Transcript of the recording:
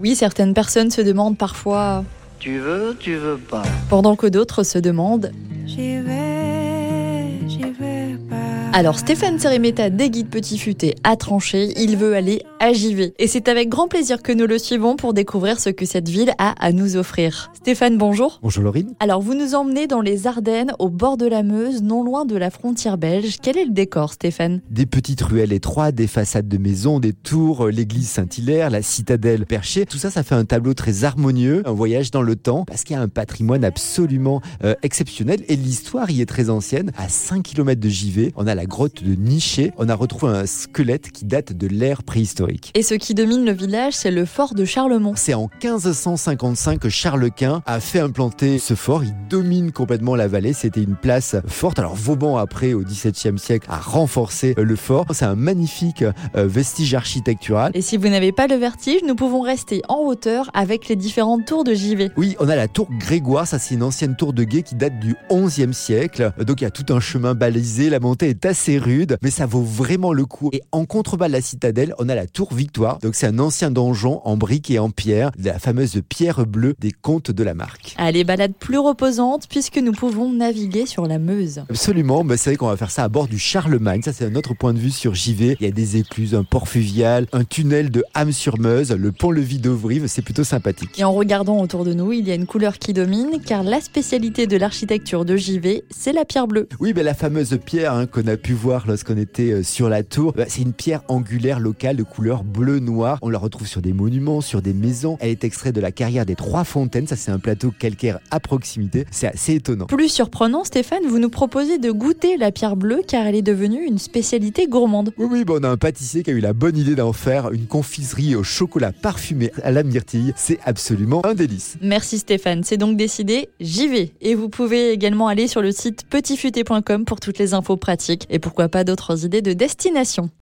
Oui, certaines personnes se demandent parfois, Tu veux, tu veux pas. pendant que d'autres se demandent. J'y vais. Alors Stéphane Séréméta des guides Petit Futé a tranché, il veut aller à JV. Et c'est avec grand plaisir que nous le suivons pour découvrir ce que cette ville a à nous offrir. Stéphane, bonjour. Bonjour Laurine. Alors vous nous emmenez dans les Ardennes, au bord de la Meuse, non loin de la frontière belge. Quel est le décor, Stéphane? Des petites ruelles étroites, des façades de maisons, des tours, euh, l'église Saint-Hilaire, la citadelle perchée. Tout ça, ça fait un tableau très harmonieux, un voyage dans le temps, parce qu'il y a un patrimoine absolument euh, exceptionnel. Et l'histoire y est très ancienne. À 5 km de JV, on a la grotte de Niché. On a retrouvé un squelette qui date de l'ère préhistorique. Et ce qui domine le village, c'est le fort de Charlemont. C'est en 1555 que Charles Quint a fait implanter ce fort. Il domine complètement la vallée. C'était une place forte. Alors Vauban, après, au XVIIe siècle, a renforcé le fort. C'est un magnifique euh, vestige architectural. Et si vous n'avez pas le vertige, nous pouvons rester en hauteur avec les différentes tours de JV. Oui, on a la tour Grégoire, ça c'est une ancienne tour de guet qui date du 11e siècle. Donc il y a tout un chemin balisé, la montée est assez rude, mais ça vaut vraiment le coup. Et en contrebas de la citadelle, on a la tour Victoire. Donc c'est un ancien donjon en briques et en pierre, la fameuse pierre bleue des comtes de la marque. Allez, balade plus reposante puisque nous pouvons naviguer sur la Meuse. Absolument, bah, c'est vrai qu'on va faire ça à bord du Charlemagne. Ça, c'est un autre point de vue sur JV. Il y a des écluses, un port fluvial, un tunnel de Ham-sur-Meuse, le pont-levis d'Auvrive. C'est plutôt sympathique. Et en regardant autour de nous, il y a une couleur qui domine car la spécialité de l'architecture de JV, c'est la pierre bleue. Oui, ben la fameuse pierre hein, qu'on a pu voir lorsqu'on était euh, sur la tour, bah, c'est une pierre angulaire locale de couleur bleu-noir. On la retrouve sur des monuments, sur des maisons. Elle est extraite de la carrière des Trois Fontaines. Ça, c'est un plateau calcaire à proximité. C'est assez étonnant. Plus surprenant, Stéphane, vous nous proposez de goûter la pierre bleue car elle est devenue une spécialité gourmande. Oui, oui, on a un pâtissier qui a eu la bonne idée d'en faire une confiserie au chocolat parfumé à la myrtille. C'est absolument un délice. Merci Stéphane, c'est donc décidé, j'y vais. Et vous pouvez également aller sur le site petitfuté.com pour toutes les infos pratiques et pourquoi pas d'autres idées de destination.